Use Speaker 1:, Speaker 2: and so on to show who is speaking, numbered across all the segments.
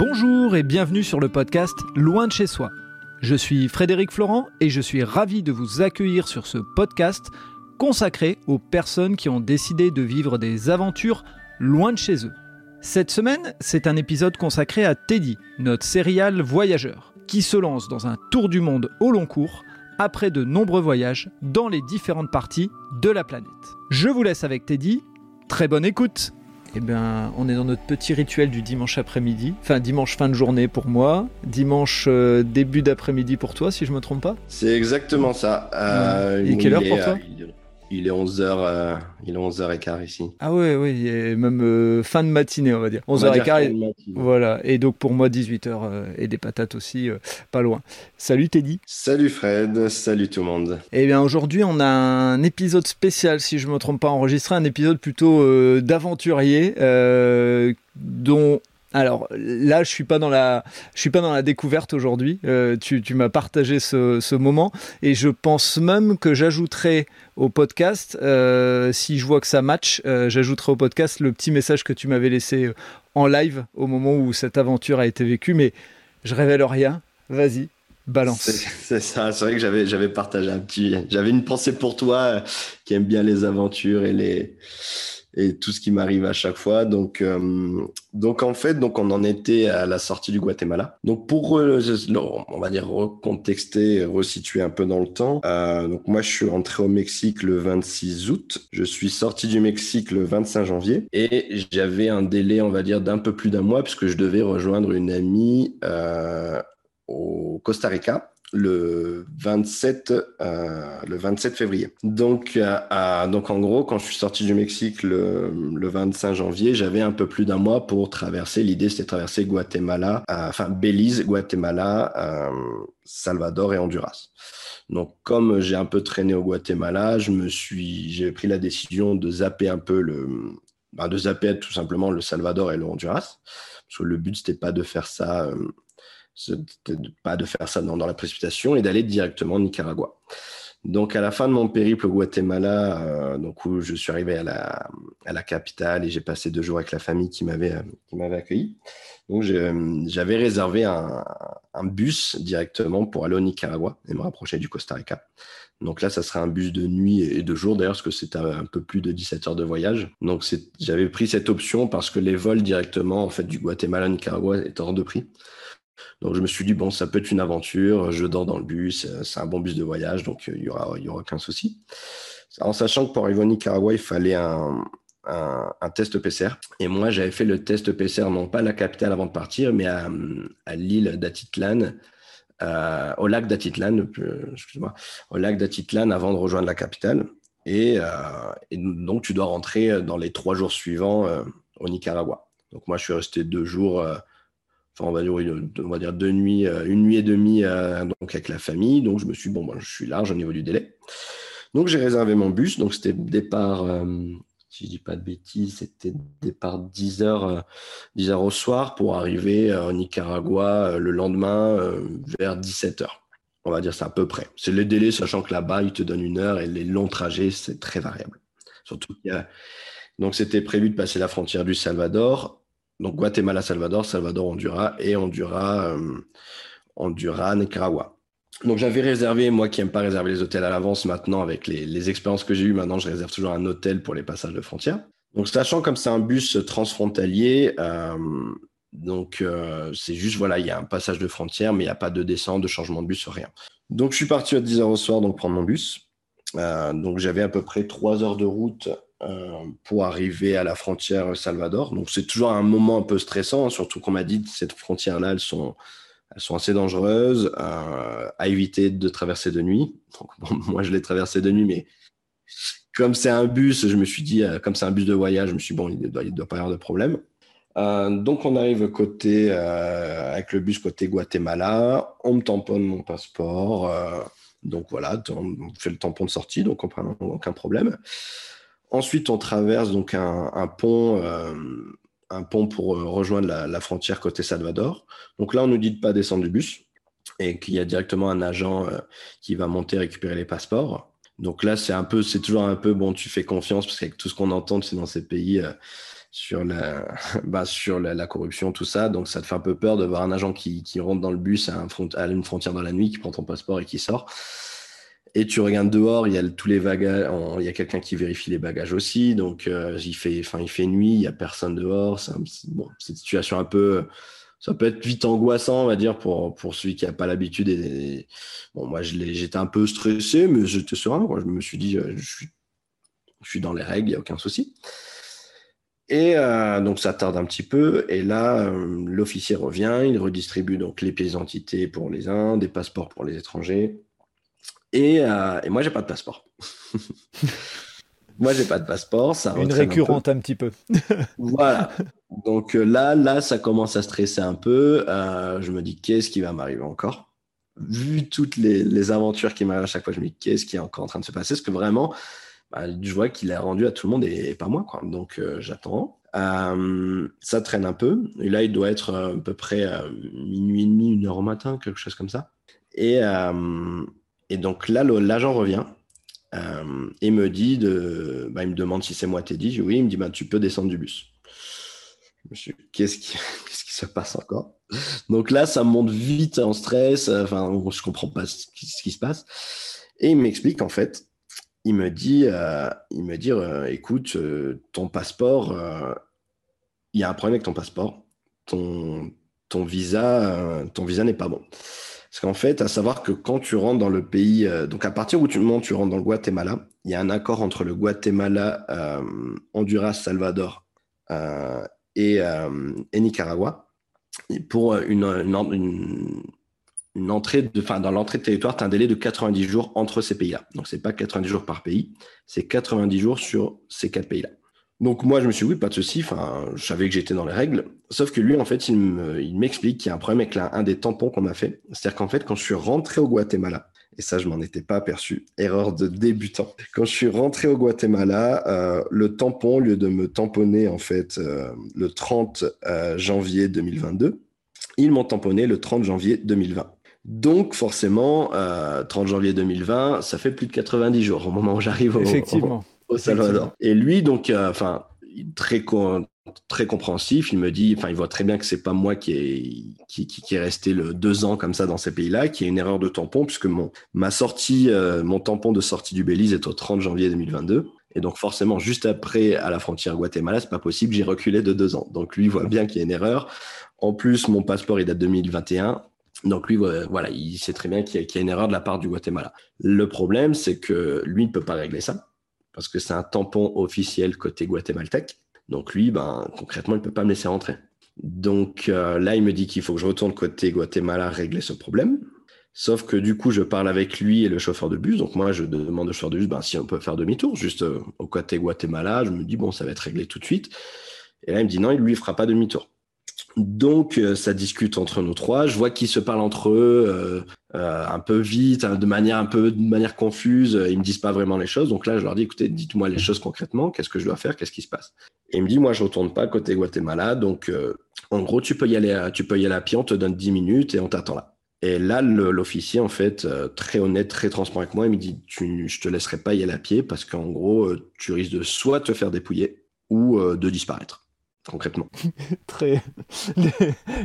Speaker 1: Bonjour et bienvenue sur le podcast Loin de chez soi. Je suis Frédéric Florent et je suis ravi de vous accueillir sur ce podcast consacré aux personnes qui ont décidé de vivre des aventures loin de chez eux. Cette semaine, c'est un épisode consacré à Teddy, notre serial voyageur, qui se lance dans un tour du monde au long cours après de nombreux voyages dans les différentes parties de la planète. Je vous laisse avec Teddy. Très bonne écoute eh bien, on est dans notre petit rituel du dimanche après-midi. Enfin, dimanche fin de journée pour moi, dimanche euh, début d'après-midi pour toi, si je me trompe pas.
Speaker 2: C'est exactement ça.
Speaker 1: Euh, Et quelle heure pour toi
Speaker 2: il est 11h, euh, il est 11h15 ici.
Speaker 1: Ah ouais, ouais, même euh, fin de matinée, on va dire. 11h15. Voilà. Et donc pour moi, 18h euh, et des patates aussi, pas loin. Salut Teddy.
Speaker 2: Salut Fred, salut tout le monde.
Speaker 1: Eh bien aujourd'hui, on a un épisode spécial, si je ne me trompe pas, enregistré, un épisode plutôt d'aventurier dont alors là, je suis pas dans la, je suis pas dans la découverte aujourd'hui. Euh, tu, m'as partagé ce, moment et je pense même que j'ajouterai au podcast, euh, si je vois que ça match, euh, j'ajouterai au podcast le petit message que tu m'avais laissé en live au moment où cette aventure a été vécue. Mais je révèle rien. Vas-y, balance.
Speaker 2: C'est ça. C'est vrai que j'avais, j'avais partagé un petit, j'avais une pensée pour toi qui aime bien les aventures et les et tout ce qui m'arrive à chaque fois. Donc, euh, donc en fait, donc on en était à la sortie du Guatemala. Donc pour, on va dire recontexter, resituer un peu dans le temps. Euh, donc moi, je suis rentré au Mexique le 26 août. Je suis sorti du Mexique le 25 janvier et j'avais un délai, on va dire, d'un peu plus d'un mois puisque je devais rejoindre une amie euh, au Costa Rica le 27, euh, le 27 février. Donc, euh, donc, en gros, quand je suis sorti du Mexique le, le 25 janvier, j'avais un peu plus d'un mois pour traverser. L'idée, c'était traverser Guatemala, euh, enfin Belize, Guatemala, euh, Salvador et Honduras. Donc, comme j'ai un peu traîné au Guatemala, je me suis, j'ai pris la décision de zapper un peu le, ben, de zapper tout simplement le Salvador et le Honduras. Parce que le but, c'était pas de faire ça pas de faire ça dans, la précipitation et d'aller directement au Nicaragua. Donc, à la fin de mon périple au Guatemala, euh, donc où je suis arrivé à la, à la capitale et j'ai passé deux jours avec la famille qui m'avait qui m'avait accueilli. Donc, j'avais réservé un, bus directement pour aller au Nicaragua et me rapprocher du Costa Rica. Donc là, ça serait un bus de nuit et de jour, d'ailleurs, parce que c'était un peu plus de 17 heures de voyage. Donc j'avais pris cette option parce que les vols directement en fait, du Guatemala au Nicaragua étaient hors de prix. Donc je me suis dit, bon, ça peut être une aventure, je dors dans le bus, euh, c'est un bon bus de voyage, donc euh, il n'y aura, y aura aucun souci. En sachant que pour arriver au Nicaragua, il fallait un, un, test PCR. Et moi, j'avais fait le test PCR, non pas à la capitale avant de partir, mais à, à l'île d'Atitlan, euh, au lac d'Atitlan, excuse-moi, au lac d'Atitlan avant de rejoindre la capitale. Et, et, donc, tu dois rentrer dans les trois jours suivants au Nicaragua. Donc, moi, je suis resté deux jours on va dire, dire deux nuits, euh, une nuit et demie euh, donc avec la famille. Donc je me suis bon, ben, je suis large au niveau du délai. Donc j'ai réservé mon bus. Donc c'était départ, euh, si je dis pas de bêtises, c'était départ 10 h 10 heures au soir pour arriver au Nicaragua le lendemain vers 17 h On va dire c'est à peu près. C'est le délai, sachant que là-bas, ils te donnent une heure et les longs trajets, c'est très variable. Surtout qu'il y a... Donc c'était prévu de passer la frontière du Salvador donc Guatemala, Salvador, Salvador, Honduras et Honduras, euh, Honduras, Nicaragua. Donc j'avais réservé, moi qui n'aime pas réserver les hôtels à l'avance maintenant, avec les, expériences que j'ai eues, maintenant je réserve toujours un hôtel pour les passages de frontières. Donc sachant comme c'est un bus transfrontalier, euh, donc euh, c'est juste, voilà, il y a un passage de frontière, mais il n'y a pas de descente, de changement de bus, rien. Donc je suis parti à 10h au soir, donc prendre mon bus. donc j'avais à peu près 3 heures de route euh, pour arriver à la frontière Salvador. Donc c'est toujours un moment un peu stressant, hein, surtout qu'on m'a dit que cette frontière-là, elles sont, assez dangereuses, euh, à éviter de traverser de nuit. moi, je l'ai traversé de nuit, mais comme c'est un bus, je me suis dit, euh, comme c'est un bus de voyage, je me suis dit, bon, il ne doit, pas y avoir de problème. donc on arrive côté, avec le bus côté Guatemala, on me tamponne mon passeport. donc voilà, on fait le tampon de sortie, donc on prend aucun problème. Ensuite, on traverse donc un, pont, euh, pont pour euh, rejoindre la, frontière côté Salvador. Donc là, on nous dit de pas descendre du bus et qu'il y a directement un agent euh, qui va monter récupérer les passeports. Donc là, c'est un peu, c'est toujours un peu bon. Tu fais confiance parce qu'avec tout ce qu'on entend, c'est dans ces pays, sur la, bah, la, corruption, tout ça. Donc, ça te fait un peu peur de voir un agent qui, rentre dans le bus à, une frontière dans la nuit, qui prend ton passeport et qui sort. Et tu regardes dehors, il y a tous les bagages, il y a quelqu'un qui vérifie les bagages aussi. Donc, euh, il, fait, il fait nuit, il y a personne dehors. C'est une situation un peu, ça peut être vite angoissant, on va dire, pour, celui qui n'a pas l'habitude. Bon, moi, j'étais un peu stressé, mais j'étais serein. Je me suis dit, euh, je suis, je suis dans les règles, il n'y a aucun souci. Et euh, donc ça tarde un petit peu. Et là, l'officier revient, il redistribue donc les pièces d'identité pour les uns, des passeports pour les étrangers. Et, euh, et moi, j'ai pas de passeport. moi, j'ai pas de passeport. Ça
Speaker 1: Une récurrente un, petit peu.
Speaker 2: voilà. Donc euh, là, là, ça commence à stresser un peu. Euh, je me dis, qu'est-ce qui va m'arriver encore? Vu toutes les, les aventures qui m'arrivent à chaque fois, je me dis, qu'est-ce qui est encore en train de se passer? Parce que vraiment, bah, je vois qu'il a rendu à tout le monde et, pas moi. Quoi. Donc euh, j'attends. Euh, ça traîne un peu. Et là, il doit être à peu près minuit et demi, une heure au matin, quelque chose comme ça. Et, et donc là, l'agent revient euh, et me dit de, bah, il me demande si c'est moi Teddy. Je dis oui. Il me dit bah, tu peux descendre du bus. Qu'est-ce qui, qu'est-ce qui se passe encore? Donc là, ça monte vite en stress. Enfin, je comprends pas ce qui, se passe. Et il m'explique en fait. Il me dit, euh, il me dit, euh, écoute, ton passeport, il y a un problème avec ton passeport. Ton, ton visa, ton visa n'est pas bon. Parce qu'en fait, à savoir que quand tu rentres dans le pays, euh, donc à partir où tu montes, tu rentres dans le Guatemala, il y a un accord entre le Guatemala, euh, Honduras, Salvador euh, et, Nicaragua pour une, entrée de, enfin, dans l'entrée de territoire, tu as un délai de 90 jours entre ces pays-là. Donc, c'est pas 90 jours par pays, c'est 90 jours sur ces quatre pays-là. Donc moi, je me suis dit, oui, pas de souci. Enfin, je savais que j'étais dans les règles. Sauf que lui, en fait, il m'explique qu'il y a un problème avec un des tampons qu'on a fait. C'est-à-dire qu'en fait, quand je suis rentré au Guatemala, et ça, je m'en étais pas aperçu, erreur de débutant. Quand je suis rentré au Guatemala, euh, le tampon, au lieu de me tamponner en fait euh, le 30 euh, janvier 2022, ils m'ont tamponné le 30 janvier 2020. Donc forcément, 30 janvier 2020, ça fait plus de 90 jours au moment où j'arrive au,
Speaker 1: Effectivement
Speaker 2: Et lui, donc, euh, enfin, très compréhensif. Il me dit, enfin, il voit très bien que c'est pas moi qui est resté le deux ans comme ça dans ces pays-là, qui est une erreur de tampon, puisque mon ma sortie, euh, mon tampon de sortie du Belize est au 30 janvier 2022. Et donc forcément, juste après, à la frontière Guatemala, c'est pas possible, j'ai reculé de deux ans. Donc lui voit bien qu'il y a une erreur. En plus, mon passeport il date de 2021. Donc lui, voilà, il sait très bien qu'il y, y, a une erreur de la part du Guatemala. Le problème, c'est que lui ne peut pas régler ça parce que c'est un tampon officiel côté guatémaltèque. Donc lui, ben, concrètement, il ne peut pas me laisser rentrer. Donc euh, là, il me dit qu'il faut que je retourne côté Guatemala régler ce problème. Sauf que du coup, je parle avec lui et le chauffeur de bus. Donc moi, je demande au chauffeur de bus ben, si on peut faire demi-tour juste euh, au côté Guatemala. Je me dis, bon, ça va être réglé tout de suite. Et là, il me dit, non, il lui fera pas demi-tour. Donc, euh, ça discute entre nous trois. Je vois qu'ils se parlent entre eux euh, euh, un peu vite, hein, de manière un peu de manière confuse. Ils me disent pas vraiment les choses. Donc là, je leur dis, écoutez, dites-moi les choses concrètement. Qu'est-ce que je dois faire? Qu'est-ce qui se passe? Et il me dit, moi, je retourne pas côté Guatemala. Donc, en gros, tu peux y aller, à, tu peux y aller à pied. On te donne 10 minutes et on t'attend là. Et là, l'officier, en fait, très honnête, très transparent avec moi, il me dit, tu, je te laisserai pas y aller à pied parce qu'en gros, tu risques de soit te faire dépouiller ou de disparaître concrètement.
Speaker 1: Très.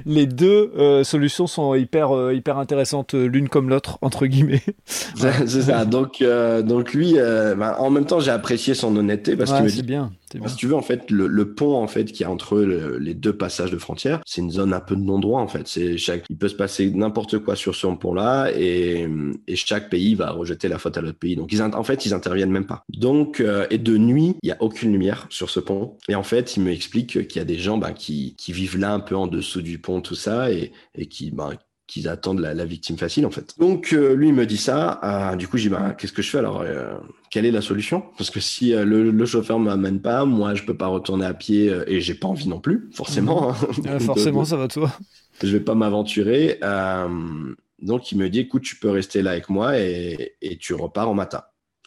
Speaker 1: Les, deux euh, solutions sont hyper, euh, hyper intéressantes euh, l'une comme l'autre, entre guillemets.
Speaker 2: C'est ça. Donc, donc lui, bah, en même temps, j'ai apprécié son honnêteté parce que.
Speaker 1: C'est bien.
Speaker 2: Si tu veux, en fait, le, pont en fait qui est entre les deux passages de frontières, c'est une zone un peu de non-droit en fait. C'est chaque, il peut se passer n'importe quoi sur ce pont-là et, et, chaque pays va rejeter la faute à l'autre pays. Donc ils, en fait, ils interviennent même pas. Donc euh, et de nuit, il y a aucune lumière sur ce pont. Et en fait, il me explique qu'il y a des gens ben, qui, qui vivent là un peu en dessous du pont, tout ça, et, et qui, ben, qu'ils attendent la, victime facile en fait. Donc euh, lui il me dit ça, euh, du coup j'ai bah, qu'est-ce que je fais alors euh, Quelle est la solution? Parce que si le, le, chauffeur m'amène pas, moi je peux pas retourner à pied et j'ai pas envie non plus, forcément.
Speaker 1: Mhm. Hein. forcément ça va toi.
Speaker 2: Je vais pas m'aventurer. donc il me dit écoute tu peux rester là avec moi et, et tu repars au matin.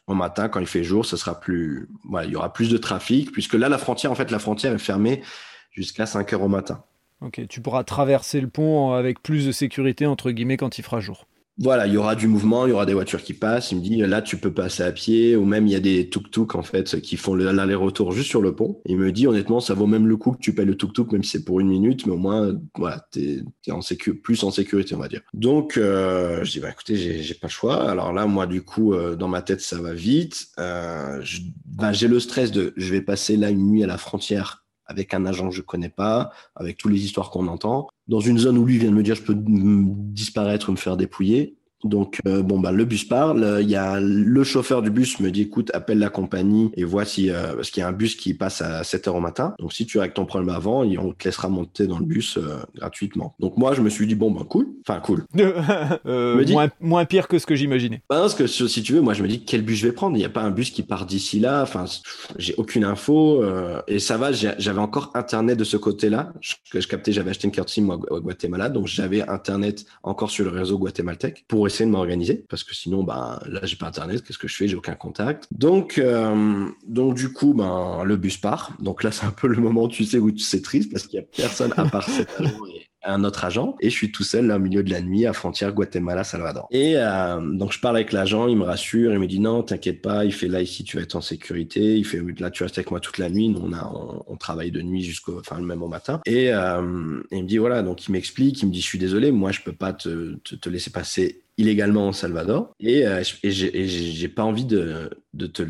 Speaker 2: Au matin quand il fait jour, ce sera plus, voilà, il y aura plus de trafic puisque là la frontière en fait la frontière est fermée jusqu'à 5 heures au matin.
Speaker 1: Ok, tu pourras traverser le pont avec plus de sécurité, entre guillemets, quand il fera jour.
Speaker 2: voilà, il y aura du mouvement, il y aura des voitures qui passent. Il me dit, là, tu peux passer à pied, ou même il y a des tuk-tuk, en fait, qui font l'aller-retour juste sur le pont. Il me dit, honnêtement, ça vaut même le coup que tu payes le tuk-tuk, même si c'est pour une minute, mais au moins, voilà, t'es es plus en sécurité, on va dire. Donc, euh, je dis, bah, écoutez, j'ai pas le choix. Alors là, moi, du coup, euh, dans ma tête, ça va vite. Euh, bah, j'ai le stress de, je vais passer là une nuit à la frontière avec un agent que je connais pas, avec toutes les histoires qu'on entend, dans une zone où lui vient de me dire je peux disparaître, me faire dépouiller. Donc euh, bon bah le bus parle, il y a le chauffeur du bus me dit écoute appelle la compagnie et vois si euh, parce qu'il y a un bus qui passe à 7 heures au matin. Donc si tu as ton problème avant, on te laissera monter dans le bus euh, gratuitement. Donc moi je me suis dit bon bah cool, enfin cool.
Speaker 1: moins, moins, pire que ce que j'imaginais.
Speaker 2: Bah, parce que si tu veux moi je me dis quel bus je vais prendre? Il n'y a pas un bus qui part d'ici là? Enfin j'ai aucune info et ça va. J'avais encore internet de ce côté-là que je captais. J'avais acheté une carte SIM au Guatemala donc j'avais internet encore sur le réseau guatémaltèque pour essayer de m'organiser parce que sinon, ben, là, j'ai pas internet. Qu'est-ce que je fais? J'ai aucun contact. Donc, euh, donc du coup, ben, le bus part. Donc là, c'est un peu le moment, tu sais, où tu sais triste parce qu'il y a personne à part cet agent et un autre agent et je suis tout seul là au milieu de la nuit à frontière Guatemala-Salvador. Et euh, donc je parle avec l'agent, il me rassure, il me dit non, t'inquiète pas, il fait là ici tu vas être en sécurité, il fait là tu restes avec moi toute la nuit, nous on a on, travaille de nuit jusqu'au enfin même au matin et, euh, et, il me dit voilà donc il m'explique, il me dit je suis désolé, moi je peux pas te, te, te laisser passer illégalement au Salvador et, euh, et j'ai pas envie de, de te,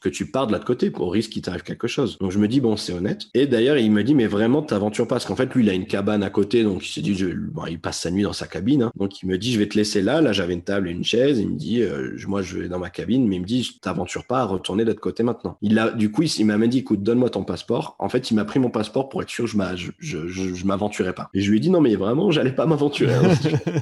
Speaker 2: que tu pars de l'autre côté au risque qu'il t'arrive quelque chose. Donc je me dis bon c'est honnête. Et d'ailleurs il me dit mais vraiment t'aventures pas parce qu'en fait lui il a une cabane à côté donc il s'est dit je, bon, il passe sa nuit dans sa cabine hein. donc il me dit je vais te laisser là là j'avais une table et une chaise il me dit euh, moi je vais dans ma cabine mais il me dit t'aventures pas à retourner de l'autre côté maintenant. Il a du coup il, m'a même dit écoute donne-moi ton passeport. En fait il m'a pris mon passeport pour être sûr que je, je, je, je m'aventurais pas. Et je lui ai dit non mais vraiment j'allais pas m'aventurer. Hein.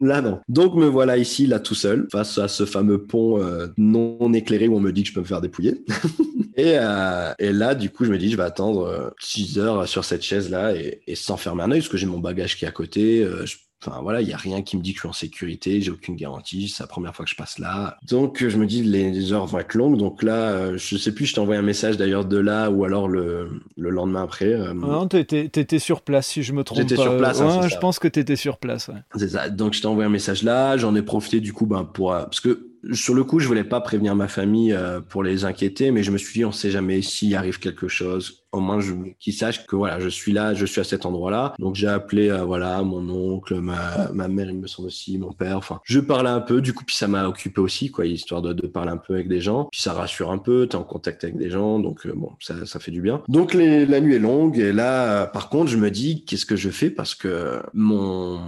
Speaker 2: Là, non. Donc, me voilà ici, là, tout seul, face à ce fameux pont euh, non éclairé où on me dit que je peux me faire dépouiller. et, euh, et, là, du coup, je me dis, je vais attendre 6 euh, heures sur cette chaise-là et, et, sans fermer un œil, parce que j'ai mon bagage qui est à côté. je Enfin voilà, il n'y a rien qui me dit que je suis en sécurité, j'ai aucune garantie, c'est la première fois que je passe là. Donc je me dis les heures vont être longues. Donc là, euh, je sais plus, je t'ai envoyé un message d'ailleurs de là ou alors le, le lendemain après. Euh.
Speaker 1: non, tu étais, sur place si je me trompe pas.
Speaker 2: sur place. Hein,
Speaker 1: je pense que tu étais sur place.
Speaker 2: C'est ça. Donc je t'ai envoyé un message là, j'en ai profité du coup ben, pour... Euh, parce que sur le coup, je voulais pas prévenir ma famille euh, pour les inquiéter, mais je me suis dit, on sait jamais s'il arrive quelque chose. Au moins, qu'ils sachent que voilà, je suis là, je suis à cet endroit-là. Donc, j'ai appelé euh, voilà mon oncle, ma, ma mère, il me semble aussi, mon père. Enfin, je parlais un peu. Du coup, puis ça m'a occupé aussi, quoi, histoire de, de, parler un peu avec des gens. Puis ça rassure un peu. T'es en contact avec des gens, donc euh, bon, ça, ça fait du bien. Donc, les, la nuit est longue. Et là, par contre, je me dis, qu'est-ce que je fais? Parce que mon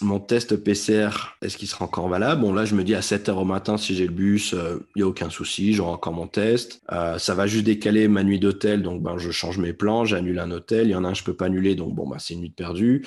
Speaker 2: mon test PCR, est-ce qu'il sera encore valable? Bon, là, je me dis à 7 heures au matin, si j'ai le bus, il euh, n'y a aucun souci, j'aurai encore mon test. Euh, ça va juste décaler ma nuit d'hôtel, donc ben, je change mes plans, j'annule un hôtel. Il y en a un, je peux pas annuler, donc bon, bah, c'est une nuit perdue.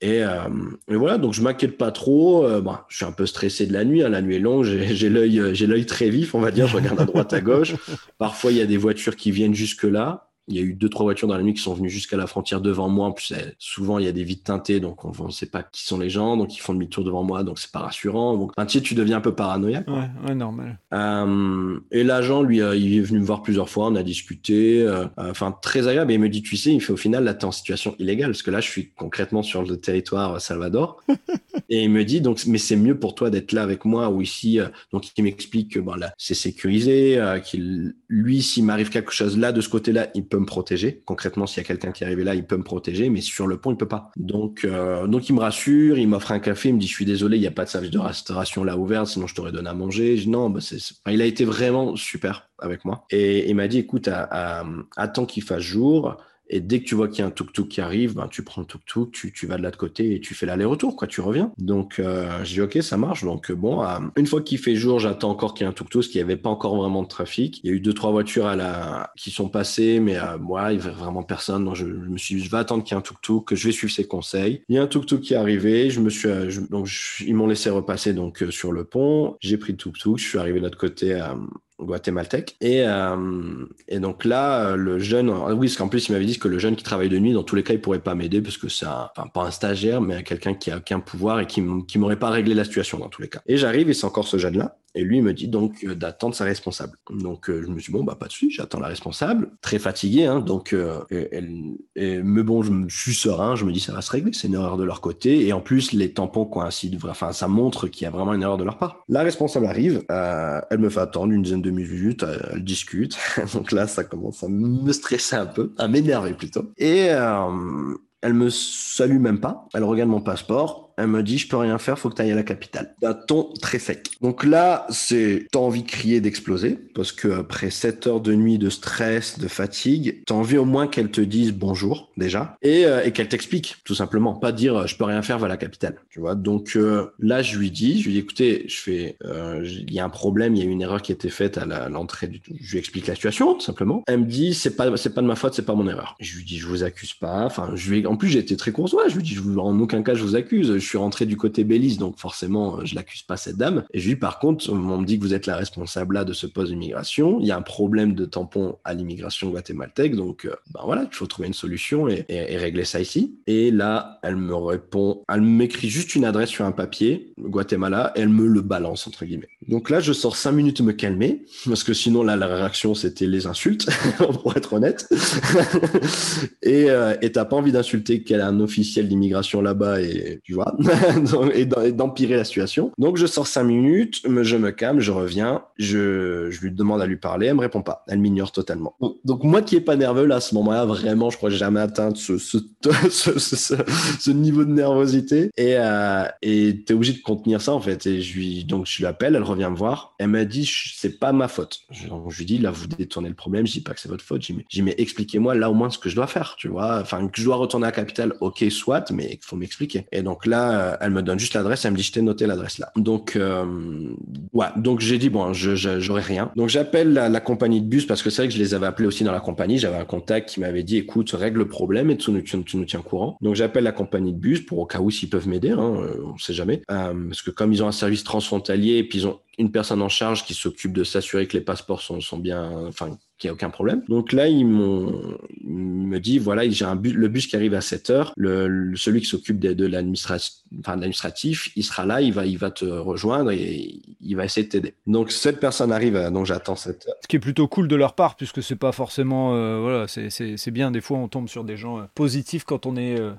Speaker 2: Et, euh, voilà, donc je m'inquiète pas trop. Bon, je suis un peu stressé de la nuit. Hein. La nuit est longue, j'ai l'œil, j'ai l'œil très vif, on va dire. Je regarde à droite, à gauche. Parfois, il y a des voitures qui viennent jusque là. Il y a eu deux, trois voitures dans la nuit qui sont venues jusqu'à la frontière devant moi. En plus, souvent, il y a des vitres teintées, donc on ne sait pas qui sont les gens, donc ils font demi-tour devant moi, donc c'est pas rassurant. Donc, sais, tu deviens un peu paranoïaque.
Speaker 1: Ouais, ouais, normal.
Speaker 2: Euh, et l'agent, lui, euh, il est venu me voir plusieurs fois, on a discuté. Euh, enfin, très agréable. Et il me dit, tu sais, il fait au final, là, t'es en situation illégale, parce que là, je suis concrètement sur le territoire Salvador. et il me dit, donc, mais c'est mieux pour toi d'être là avec moi ou ici. donc, il m'explique que bon, là, c'est sécurisé, qu'il, lui, s'il m'arrive quelque chose là, de ce côté-là, il peut me protéger. Concrètement, s'il y a quelqu'un qui est arrivé là, il peut me protéger, mais sur le pont, il peut pas. Donc, euh, donc il me rassure, il m'offre un café, il me dit, je suis désolé, il n'y a pas de service de restauration là ouvert, sinon je t'aurais donné à manger. Non, bah, c'est, il a été vraiment super avec moi. Et il m'a dit, écoute, attends qu'il fasse jour. Et dès que tu vois qu'il y a un tuk-tuk qui arrive, ben, tu prends le tuk-tuk, tu, tu vas de l'autre côté et tu fais l'aller-retour, quoi, tu reviens. Donc, euh, j'ai dit, OK, ça marche. Donc, euh, bon, euh, une fois qu'il fait jour, j'attends encore qu'il y ait un tuk-tuk, parce qu'il n'y avait pas encore vraiment de trafic. Il y a eu deux, trois voitures qui sont passées, mais moi, il n'y avait vraiment personne. Donc, je, me suis dit, je vais attendre qu'il y ait un tuk-tuk, que je vais suivre ses conseils. Il y a un tuk-tuk qui est arrivé, je me suis, donc, ils m'ont laissé repasser donc sur le pont. J'ai pris le tuk-tuk, je suis arrivé de l'autre côté guatémaltèque. Et, euh, et donc là, le jeune, oui, parce qu'en plus, il m'avait dit que le jeune qui travaille de nuit, dans tous les cas, il pourrait pas m'aider parce que c'est pas un stagiaire, mais quelqu'un qui a aucun pouvoir et qui, qui m'aurait pas réglé la situation dans tous les cas. Et j'arrive et c'est encore ce jeune-là. Et lui, me dit donc euh, d'attendre sa responsable. Donc, euh, je me suis dit, bon, bah, pas de souci, j'attends la responsable. Très fatigué, hein, donc, euh, elle, mais bon, je, me, suis serein, je me dis, ça va se régler, c'est une erreur de leur côté. Et en plus, les tampons coïncident, enfin, ça montre qu'il y a vraiment une erreur de leur part. La responsable arrive, elle me fait attendre une dizaine de minutes, elle, discute. donc là, ça commence à me stresser un peu, à m'énerver plutôt. Et elle me salue même pas, elle regarde mon passeport, elle me dit, je peux rien faire, faut que tu ailles à la capitale. D'un ton très sec. Donc là, c'est, t'as envie de crier, d'exploser, parce que après 7 heures de nuit de stress, de fatigue, t'as envie au moins qu'elle te dise bonjour, déjà, et, euh, et qu'elle t'explique, tout simplement. Pas dire, je peux rien faire, va à la capitale. Tu vois? Donc euh, là, je lui dis, je lui dis, écoutez, je fais, euh, il y a un problème, il y a une erreur qui a été faite à l'entrée du, je lui explique la situation, tout simplement. Elle me dit, c'est pas, c'est pas de ma faute, c'est pas mon erreur. Je lui dis, je vous accuse pas. Enfin, je lui, en plus, j'ai été très courtois. Je lui dis, je en aucun cas, je vous accuse suis rentré du côté Belize, donc forcément, je l'accuse pas cette dame. Et je lui par contre, on me dit que vous êtes la responsable là de ce poste d'immigration. Il y a un problème de tampon à l'immigration guatémaltèque, donc euh, ben voilà, il faut trouver une solution et, régler ça ici. Et là, elle me répond, elle m'écrit juste une adresse sur un papier, Guatemala, et elle me le balance entre guillemets. Donc là, je sors cinq minutes me calmer, parce que sinon là, la réaction c'était les insultes, pour être honnête. et euh, t'as pas envie d'insulter qu'elle a un officiel d'immigration là-bas et tu vois. et d'empirer la situation. Donc je sors cinq minutes, je me calme, je reviens, je, lui demande à lui parler, elle me répond pas, elle m'ignore totalement. Donc, moi qui est pas nerveux là à ce moment-là, vraiment, je crois que j'ai jamais atteint ce, niveau de nervosité et euh, et t'es obligé de contenir ça en fait. Et je lui donc je l'appelle, elle revient me voir, elle m'a dit c'est pas ma faute. Je, lui dis là vous détournez le problème, je dis pas que c'est votre faute, j'ai dit mais expliquez-moi là au moins ce que je dois faire, tu vois, enfin que je dois retourner à la capitale, ok soit, mais il faut m'expliquer. Et donc là elle me donne juste l'adresse, elle me dit je noté l'adresse là. Donc euh, ouais, donc j'ai dit bon, je j'aurai rien. Donc j'appelle la, compagnie de bus parce que c'est vrai que je les avais appelés aussi dans la compagnie. J'avais un contact qui m'avait dit écoute règle le problème et tu nous, tu, nous tiens courant. Donc j'appelle la compagnie de bus pour au cas où s'ils peuvent m'aider, hein, euh, on sait jamais, euh, parce que comme ils ont un service transfrontalier et puis ils ont une personne en charge qui s'occupe de s'assurer que les passeports sont, sont bien, enfin, qu'il n'y a aucun problème. Donc là, ils m'ont, me dit, voilà, j'ai un bus, le bus qui arrive à 7 heures, le, celui qui s'occupe de, l'administratif, il sera là, il va, il va te rejoindre et il va essayer de t'aider. Donc cette personne arrive, donc j'attends 7 heures.
Speaker 1: Ce qui est plutôt cool de leur part, puisque c'est pas forcément, euh, voilà, c'est bien. Des fois, on tombe sur des gens euh, positifs quand on est euh,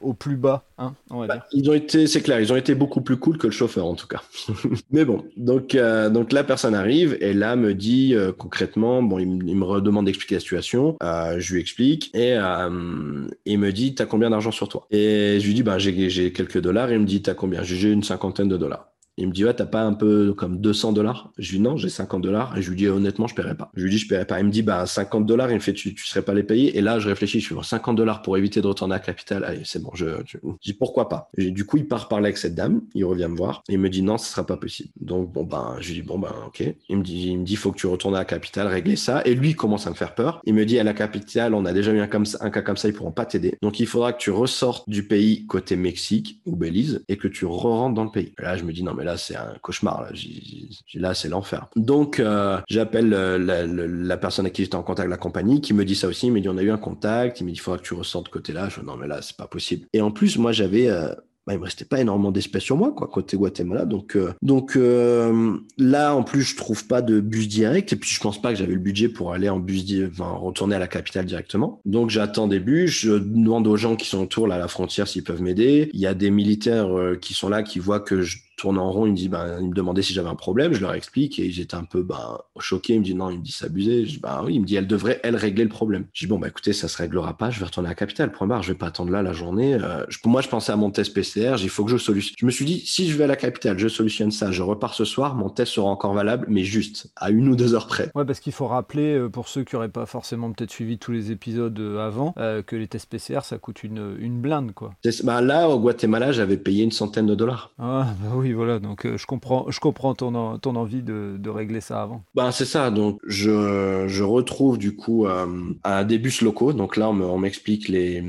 Speaker 1: au plus bas, hein, on va bah, dire.
Speaker 2: Ils ont été, c'est clair, ils ont été beaucoup plus cool que le chauffeur en tout cas. Mais bon, donc euh, donc la personne arrive et là me dit euh, concrètement, bon, il, me redemande d'expliquer la situation, euh, je lui explique et il me dit t'as combien d'argent sur toi? Et je lui dis ben j'ai quelques dollars et il me dit t'as combien? J'ai une cinquantaine de dollars. Il me dit, ouais, t'as pas un peu comme 200 dollars? Je lui dis, non, j'ai 50 dollars. Et je lui dis, honnêtement, je paierai pas. Je lui dis, je paierai pas. Il me dit, bah, 50 dollars. Il me fait, tu, tu serais pas les payer? Et là, je réfléchis, je suis 50 dollars pour éviter de retourner à la capitale. Allez, c'est bon, je, je, dis, pourquoi pas? Du coup, il part parler avec cette dame. Il revient me voir. Et il me dit, non, ce sera pas possible. Donc, bon, ben, je lui dis, bon, ben, ok. Il me dit, il me dit, faut que tu retournes à la capitale, régler ça. Et lui, il commence à me faire peur. Il me dit, à la capitale, on a déjà eu un, cas comme ça, ils pourront pas t'aider. Donc, il faudra que tu ressortes du pays côté Mexique ou Belize et que tu re-rentres dans le pays. là, je me dis, non, mais là, c'est un cauchemar Là, c'est l'enfer. Donc, euh, j'appelle euh, la, personne à qui j'étais en contact, la compagnie, qui me dit ça aussi. Il me dit, on a eu un contact. Il me dit, il faudra que tu ressortes de côté-là. Je dis, non, mais là, c'est pas possible. Et en plus, moi, j'avais euh, bah, il me restait pas énormément d'espèces sur moi, quoi, côté Guatemala. Donc, donc là, en plus, je trouve pas de bus direct. Et puis, je pense pas que j'avais le budget pour aller en bus, enfin, retourner à la capitale directement. Donc, j'attends des bus. Je demande aux gens qui sont autour, là, à la frontière, s'ils peuvent m'aider. Il y a des militaires qui sont là, qui voient que je tourne en rond. Ils me disent, ben, ils me demandaient si j'avais un problème. Je leur explique et ils étaient un peu, ben, choqués. Ils me disent, non, ils me disent, c'est abusé. Je dis, ben oui, il me dit, elle devrait, elle, régler le problème. Je dis, bon, bah, écoutez, ça se réglera pas. Je vais retourner à la capitale. Point barre. Je vais pas attendre là la journée. pour moi, je pensais à mon test PCR. Il faut que je je me suis dit, si je vais à la capitale, je solutionne ça, je repars ce soir, mon test sera encore valable, mais juste à une ou deux heures près.
Speaker 1: Ouais, parce qu'il faut rappeler, euh, pour ceux qui n'auraient pas forcément peut-être suivi tous les épisodes euh, avant, euh, que les tests PCR, ça coûte une, une blinde, quoi.
Speaker 2: Là, au Guatemala, j'avais payé une centaine de dollars.
Speaker 1: Ah, bah oui, voilà, donc je comprends, je comprends ton, ton envie de, régler ça avant.
Speaker 2: Bah, c'est ça, donc je, je retrouve du coup un des bus locaux, donc là, on m'explique les,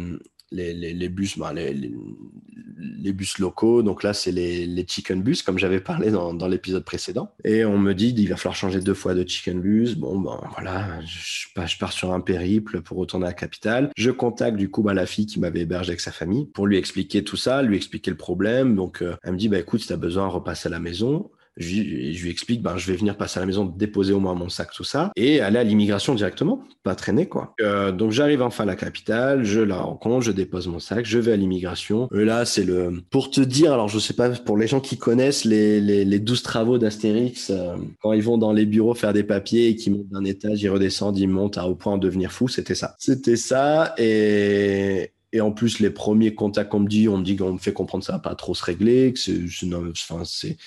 Speaker 2: les, bus, bah, les, bus locaux. Donc là, c'est les, chicken bus, comme j'avais parlé dans, l'épisode précédent. Et on me dit, il va falloir changer deux fois de chicken bus. Bon, ben voilà, je, je pars sur un périple pour retourner à la capitale. Je contacte du coup bah, la fille qui m'avait hébergé avec sa famille pour lui expliquer tout ça, lui expliquer le problème. Donc euh, elle me dit, bah écoute, si tu as besoin, repasse à la maison. Je, lui explique, ben, je vais venir passer à la maison, déposer au moins mon sac, tout ça, et aller à l'immigration directement, pas traîner quoi. Euh, donc j'arrive enfin à la capitale, je la rencontre, je dépose mon sac, je vais à l'immigration. Et là, c'est le... Pour te dire, alors je sais pas, pour les gens qui connaissent les, les, les 12 travaux d'Astérix, euh, quand ils vont dans les bureaux faire des papiers et qu'ils montent d'un étage, ils redescendent, ils montent à, au point de devenir fou, c'était ça. C'était ça, et... Et en plus, les premiers contacts qu'on me dit, on me dit qu'on me fait comprendre que ça va pas trop se régler, que c'est, enfin, c'est,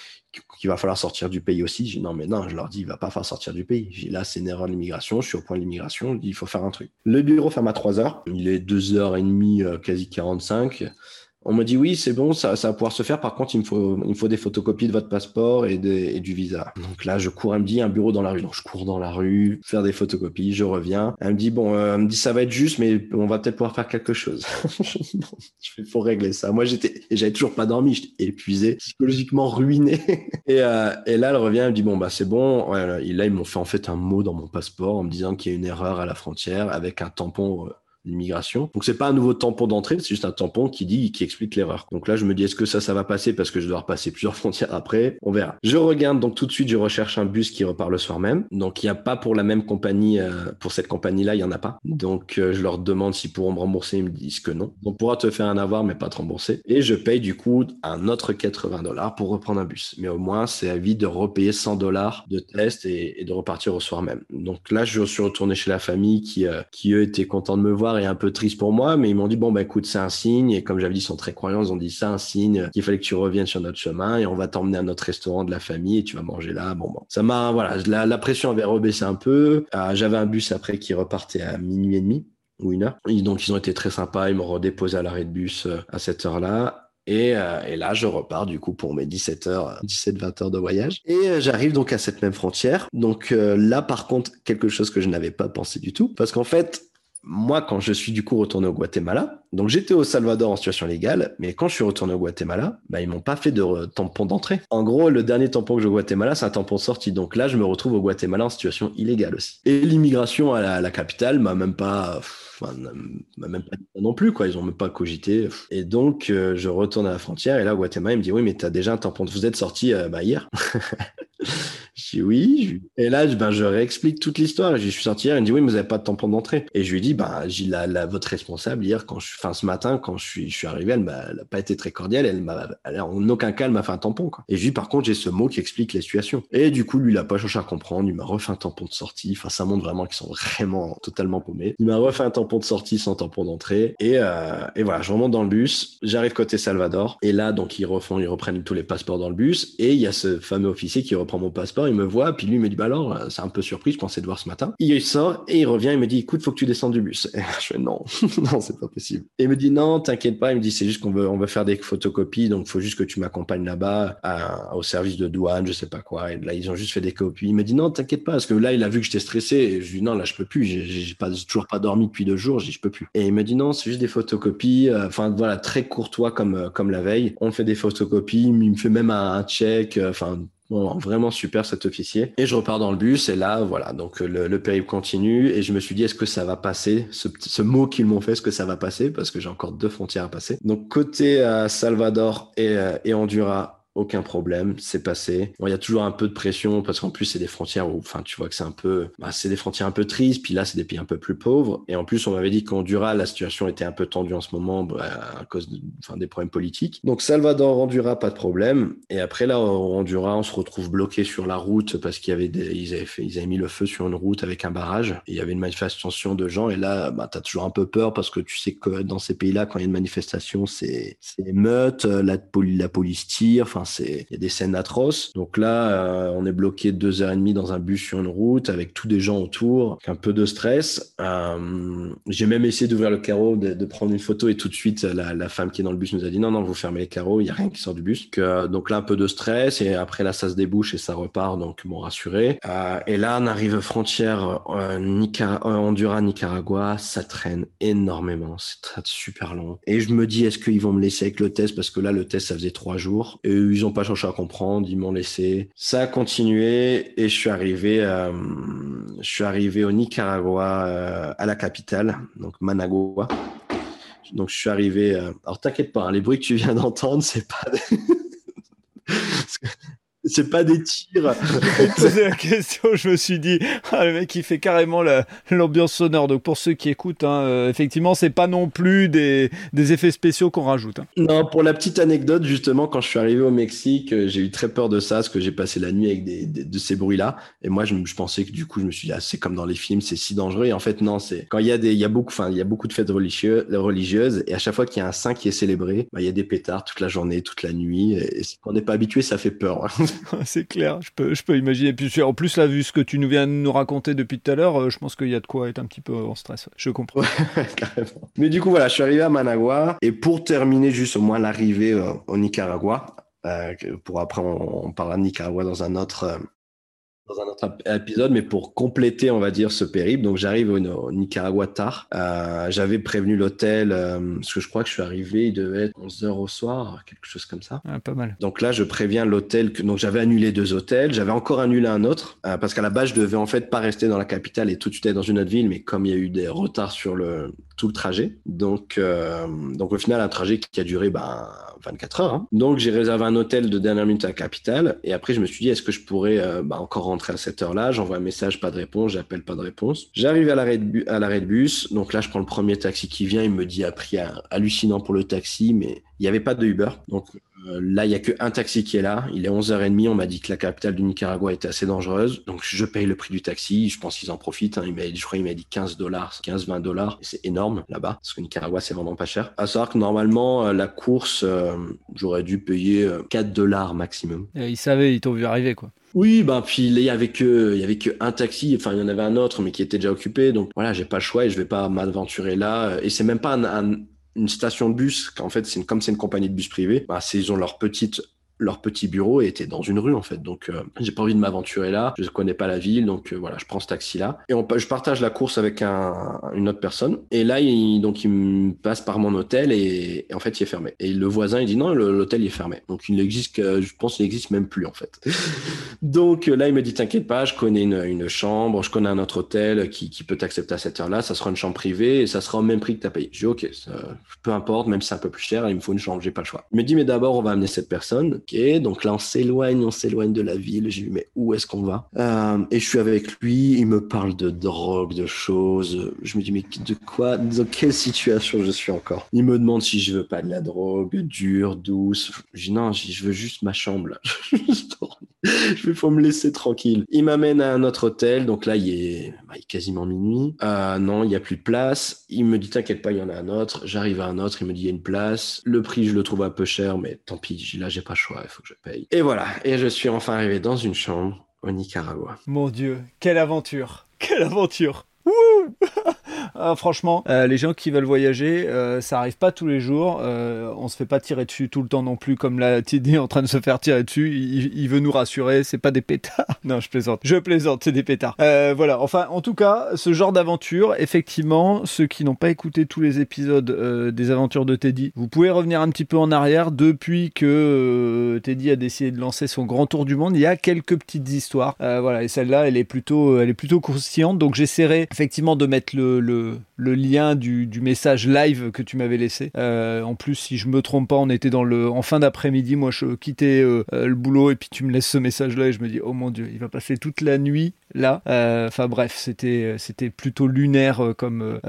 Speaker 2: qu'il va falloir sortir du pays aussi. Non, mais non, je leur dis, il va pas falloir sortir du pays. Là, c'est une erreur de l'immigration, je suis au point de l'immigration, il faut faire un truc. Le bureau ferme à 3 heures, il est 2h30, euh, quasi 45. On me dit oui, c'est bon, ça, ça va pouvoir se faire. Par contre, il me faut, il me faut des photocopies de votre passeport et, et du visa. Donc là, je cours, elle me dit un bureau dans la rue. Donc je cours dans la rue, faire des photocopies, je reviens. Elle me dit bon, euh, elle me dit ça va être juste, mais on va peut-être pouvoir faire quelque chose. je fais faut régler ça. Moi, j'étais, j'avais toujours pas dormi, j'étais épuisé, psychologiquement ruiné. et, euh, et là, elle revient, elle me dit bon bah c'est bon. Ouais, là, ils m'ont fait en fait un mot dans mon passeport en me disant qu'il y a une erreur à la frontière avec un tampon. L'immigration. Donc c'est pas un nouveau tampon d'entrée, c'est juste un tampon qui dit, qui explique l'erreur. Donc là, je me dis, est-ce que ça, ça va passer? Parce que je dois repasser plusieurs frontières après On verra. Je regarde donc tout de suite, je recherche un bus qui repart le soir même. Donc il n'y a pas pour la même compagnie, euh, pour cette compagnie-là, il y en a pas. Donc euh, je leur demande s'ils pourront me rembourser, ils me disent que non. On pourra te faire un avoir, mais pas te rembourser. Et je paye du coup un autre 80 dollars pour reprendre un bus. Mais au moins, c'est à vie de repayer 100 dollars de test et, et, de repartir au soir même. Donc là, je suis retourné chez la famille qui, euh, qui eux étaient contents de me voir et un peu triste pour moi, mais ils m'ont dit bon bah écoute c'est un signe et comme j'avais dit ils sont très croyants, ils ont dit c'est un signe qu'il fallait que tu reviennes sur notre chemin et on va t'emmener à notre restaurant de la famille et tu vas manger là. Bon bon, ça m'a voilà la, la, pression avait rebaissé un peu. Euh, j'avais un bus après qui repartait à minuit et demi ou une heure. Donc ils ont été très sympas, ils m'ont redéposé à l'arrêt de bus euh, à cette heure-là. Et, euh, et, là, je repars du coup pour mes 17 heures, 17-20 heures de voyage. Et j'arrive donc à cette même frontière. Donc là, par contre, quelque chose que je n'avais pas pensé du tout, parce qu'en fait, moi, quand je suis du coup retourné au Guatemala, donc j'étais au Salvador en situation légale, mais quand je suis retourné au Guatemala, bah, ils m'ont pas fait de tampon d'entrée. En gros, le dernier tampon que j'ai au Guatemala, c'est un tampon sorti. Donc là, je me retrouve au Guatemala en situation illégale aussi. Et l'immigration à la, la capitale m'a même pas, enfin, m'a même pas dit non plus, quoi. Ils ont même pas cogité. Et donc, euh, je retourne à la frontière et là, au Guatemala, il me dit, oui, mais tu as déjà un tampon. Vous êtes sorti, euh, bah, hier. Je dis oui. Et là, ben, je réexplique toute l'histoire. Je suis sorti hier. Il me dit oui, mais vous n'avez pas de tampon d'entrée. Et je lui dis, ben, j'ai la, votre responsable hier, quand je, ce matin, quand je suis, arrivé, elle n'a pas été très cordiale. Elle m'a, en aucun cas, elle m'a fait un tampon, quoi. Et je lui par contre, j'ai ce mot qui explique les situations. Et du coup, lui, il a pas cherché à comprendre. Il m'a refait un tampon de sortie. Enfin, ça montre vraiment qu'ils sont vraiment totalement paumés. Il m'a refait un tampon de sortie sans tampon d'entrée. Et, euh, voilà, je remonte dans le bus. J'arrive côté Salvador. Et là, donc, ils refont, ils reprennent tous les passeports dans le bus. Et il y a ce fameux officier qui reprend mon passeport. Il me voit, puis lui, me dit, bah alors, c'est un peu surpris, je pensais de voir ce matin. Il sort et il revient, il me dit, écoute, faut que tu descendes du bus. Et je fais, non, non, c'est pas possible. Et il me dit, non, t'inquiète pas. Il me dit, c'est juste qu'on veut, on veut faire des photocopies, donc faut juste que tu m'accompagnes là-bas au service de douane, je sais pas quoi. Et là, ils ont juste fait des copies. Il me dit, non, t'inquiète pas, parce que là, il a vu que j'étais stressé. Et je lui dis, non, là, je peux plus. J'ai pas, toujours pas dormi depuis deux jours. Je dis, je peux plus. Et il me dit, non, c'est juste des photocopies. Enfin, voilà, très courtois comme, comme la veille. On fait des photocopies. Il me fait même un, un check. Enfin, Vraiment super cet officier. Et je repars dans le bus et là, voilà, donc le, le périple continue et je me suis dit, est-ce que ça va passer? Ce, ce mot qu'ils m'ont fait, est-ce que ça va passer? Parce que j'ai encore deux frontières à passer. Donc côté euh, Salvador et, euh, et Honduras, aucun problème, c'est passé. Bon, il y a toujours un peu de pression parce qu'en plus c'est des frontières où, enfin, tu vois que c'est un peu, bah, c'est des frontières un peu tristes. Puis là, c'est des pays un peu plus pauvres. Et en plus, on m'avait dit qu'en Honduras, la situation était un peu tendue en ce moment bah, à cause, des problèmes politiques. Donc Salvador, Honduras, pas de problème. Et après là, au Honduras, on se retrouve bloqué sur la route parce qu'il y avait des, ils avaient ils avaient mis le feu sur une route avec un barrage. Il y avait une manifestation de gens. Et là, bah, t'as toujours un peu peur parce que tu sais que dans ces pays-là, quand il y a une manifestation, c'est, c'est meute, la, la police tire. C'est il y a des scènes atroces. Donc là, euh, on est bloqué deux heures et demie dans un bus sur une route avec tous des gens autour, un peu de stress. Euh, j'ai même essayé d'ouvrir le carreau, de, prendre une photo et tout de suite, la, femme qui est dans le bus nous a dit non, non, vous fermez les carreaux, il y a rien qui sort du bus. Euh, donc là, un peu de stress et après là, ça se débouche et ça repart, donc bon, rassuré. Et là, on arrive frontière Honduras, Nicaragua, ça traîne énormément, c'est super long. Et je me dis, est-ce qu'ils vont me laisser avec le test? Parce que là, le test, ça faisait trois jours ils ont pas cherché à comprendre, ils m'ont laissé. Ça a continué et je suis arrivé, euh, je suis arrivé au Nicaragua, euh, à la capitale, donc Managua. Donc je suis arrivé. Euh, alors t'inquiète pas, hein, les bruits que tu viens d'entendre, c'est pas. c'est pas des tirs.
Speaker 1: posé la question, je me suis dit, ah, le mec il fait carrément l'ambiance sonore. Donc pour ceux qui écoutent, hein, euh, effectivement, c'est pas non plus des, des effets spéciaux qu'on rajoute. Hein.
Speaker 2: Non, pour la petite anecdote, justement, quand je suis arrivé au Mexique, euh, j'ai eu très peur de ça, parce que j'ai passé la nuit avec des, de ces bruits-là. Et moi, je, je, pensais que du coup, je me suis dit, ah, c'est comme dans les films, c'est si dangereux. Et en fait, non, c'est quand il y a des, il y a beaucoup, enfin, il y a beaucoup de fêtes religieuses, religieuses, et à chaque fois qu'il y a un saint qui est célébré, bah, il y a des pétards toute la journée, toute la nuit. Et, si on n'est pas habitué, ça fait peur.
Speaker 1: c'est clair, je peux, imaginer. En plus, là, vu ce que tu nous viens de nous raconter depuis tout à l'heure, euh, je pense qu'il y a de quoi être un petit peu en stress. Je comprends.
Speaker 2: Mais du coup, voilà, je suis arrivé à Managua. Et pour terminer juste au moins l'arrivée euh, au Nicaragua, euh, pour après on, on, parlera de Nicaragua dans un autre dans un autre épisode, mais pour compléter, on va dire, ce périple. Donc, j'arrive au, Nicaragua tard. Euh, J'avais prévenu l'hôtel, euh, parce que je crois que je suis arrivé, il devait être 11 heures au soir, quelque chose comme ça.
Speaker 1: pas mal.
Speaker 2: Donc là, je préviens l'hôtel que donc j'avais annulé deux hôtels, j'avais encore annulé un autre, euh, parce qu'à la base, je devais en fait pas rester dans la capitale et tout de suite être dans une autre ville, mais comme il y a eu des retards sur le tout le trajet, donc euh, donc au final, un trajet qui a duré ben 24 heures. Hein. Donc j'ai réservé un hôtel de dernière minute à la capitale. Et après, je me suis dit, est-ce que je pourrais euh, bah, encore rentrer à cette heure-là? J'envoie un message, pas de réponse. J'appelle, pas de réponse. J'arrive à l'arrêt de, bus. Donc là, je prends le premier taxi qui vient. Il me dit un prix hallucinant pour le taxi, mais il n'y avait pas de Uber. Donc là, il n'y a qu'un taxi qui est là. Il est 11h30. On m'a dit que la capitale du Nicaragua était assez dangereuse. Donc, je paye le prix du taxi. Je pense qu'ils en profitent. Hein. Il m'a, je crois qu'il m'a dit 15 dollars, 15, 20 dollars. C'est énorme là-bas. Parce que Nicaragua, c'est vraiment pas cher. À savoir que normalement, euh, la course, euh, j'aurais dû payer 4 dollars maximum.
Speaker 1: Et ils savaient, ils t'ont vu arriver, quoi.
Speaker 2: Oui, ben puis il y avait que il y avait que un taxi, enfin il y en avait un autre mais qui était déjà occupé, donc voilà j'ai pas le choix et je vais pas m'aventurer là. Et c'est même pas un, une station de bus, en fait, c'est comme c'est une compagnie de bus privée, bah, ils ont leur petite leur petit bureau était dans une rue en fait. Donc euh, j'ai pas envie de m'aventurer là. Je connais pas la ville, donc euh, voilà, je prends ce taxi là et on, je partage la course avec un, une autre personne. Et là, il, donc il me passe par mon hôtel et, en fait il est fermé. Et le voisin il dit non, l'hôtel est fermé. Donc il n'existe que, je pense, il n'existe même plus en fait. donc là il me dit t'inquiète pas, je connais une, chambre, je connais un autre hôtel qui, peut t'accepter à cette heure-là. Ça sera une chambre privée et ça sera au même prix que t'as payé. Je dis ok, peu importe, même si c'est un peu plus cher, il me faut une chambre, j'ai pas le choix. Il me dit mais d'abord on va amener cette personne donc là on s'éloigne, on s'éloigne de la ville. J'ai dit mais où est-ce qu'on va? Euh, Et je suis avec lui, il me parle de drogue, de choses. Je me dis mais de quoi Dans quelle situation je suis encore? Il me demande si je veux pas de la drogue, dure, douce. Je dis non, je veux juste ma chambre vais faut me laisser tranquille. Il m'amène à un autre hôtel, donc là il est, bah, quasiment minuit. Euh, non, il y a plus de place. Il me dit t'inquiète pas, il y en a un autre. J'arrive à un autre, il me dit il y a une place. Le prix je le trouve un peu cher, mais tant pis, là j'ai pas le choix, il faut que je paye. Et voilà, et je suis enfin arrivé dans une chambre au Nicaragua.
Speaker 1: Mon Dieu, quelle aventure Quelle aventure ah, franchement, euh, les gens qui veulent voyager, euh, ça arrive pas tous les jours. Euh, on se fait pas tirer dessus tout le temps non plus, comme la Tidi en train de se faire tirer dessus. Il, veut nous rassurer, c'est pas des pétards. non, je plaisante. Je plaisante, c'est des pétards. voilà. Enfin, en tout cas, ce genre d'aventure, effectivement, ceux qui n'ont pas écouté tous les épisodes des aventures de Teddy, vous pouvez revenir un petit peu en arrière depuis que Teddy a décidé de lancer son grand tour du monde. Il y a quelques petites histoires. voilà, et celle-là, elle est plutôt, elle est plutôt croustillante. Donc j'essaierai effectivement de mettre le, le, le lien du, message live que tu m'avais laissé. Euh, en plus, si je me trompe pas, on était dans le, en fin d'après-midi. Moi, je quittais euh, euh, le boulot et puis tu me laisses ce message-là et je me dis, oh mon dieu, il va passer toute la nuit là. Enfin bref, c'était, plutôt lunaire comme,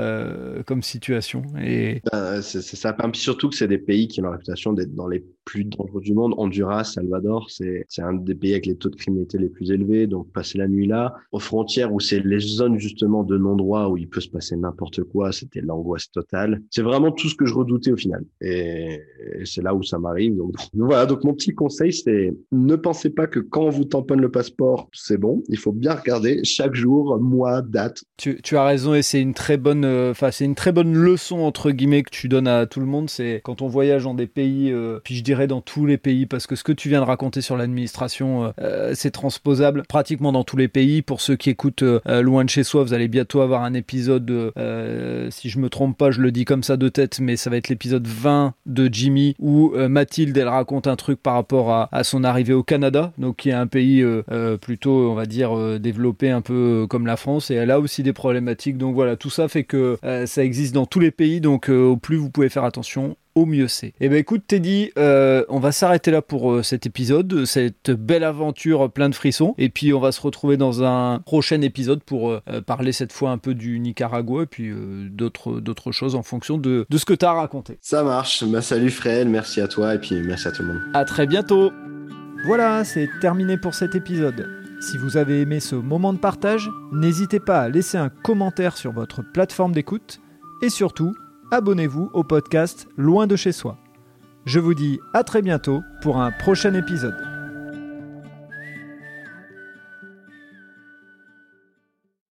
Speaker 1: comme situation. Et...
Speaker 2: Ben, c'est, ça. Surtout que c'est des pays qui ont la réputation d'être dans les plus dangereux du monde. Honduras, Salvador, c'est, un des pays avec les taux de criminalité les plus élevés. Donc, passer la nuit là, aux frontières où c'est les zones justement de non-droit où il peut se passer n'importe quoi, c'était l'angoisse totale. C'est vraiment tout ce que je redoutais au final. Et, c'est là où ça m'arrive. Donc, voilà. Donc, mon petit conseil, c'est ne pensez pas que quand on vous tamponne le passeport, c'est bon. Il faut bien regarder chaque jour, mois, date.
Speaker 1: Tu, tu as raison et c'est une très bonne, euh, enfin, c'est une très bonne leçon entre guillemets que tu donnes à tout le monde. C'est quand on voyage dans des pays, euh, puis je dirais dans tous les pays parce que ce que tu viens de raconter sur l'administration, euh, euh, c'est transposable pratiquement dans tous les pays. Pour ceux qui écoutent euh, loin de chez soi, vous allez bientôt avoir un épisode, si je me trompe pas, je le dis comme ça de tête, mais ça va être l'épisode 20 de Jimmy où Mathilde elle raconte un truc par rapport à, à, son arrivée au Canada, donc qui est un pays plutôt, on va dire, développé un peu comme la France et elle a aussi des problématiques. Donc voilà, tout ça fait que ça existe dans tous les pays. Donc au plus vous pouvez faire attention, au mieux c'est. Eh ben écoute Teddy, euh, on va s'arrêter là pour euh, cet épisode, cette belle aventure plein de frissons, et puis on va se retrouver dans un prochain épisode pour euh, parler cette fois un peu du Nicaragua et puis d'autres d'autres choses en fonction de, de ce que tu as raconté.
Speaker 2: Ça marche. Bah, salut Fred, merci à toi et puis merci à tout le monde.
Speaker 1: À très bientôt. Voilà, c'est terminé pour cet épisode. Si vous avez aimé ce moment de partage, n'hésitez pas à laisser un commentaire sur votre plateforme d'écoute et surtout, abonnez-vous au podcast Loin de chez soi. Je vous dis à très bientôt pour un prochain épisode.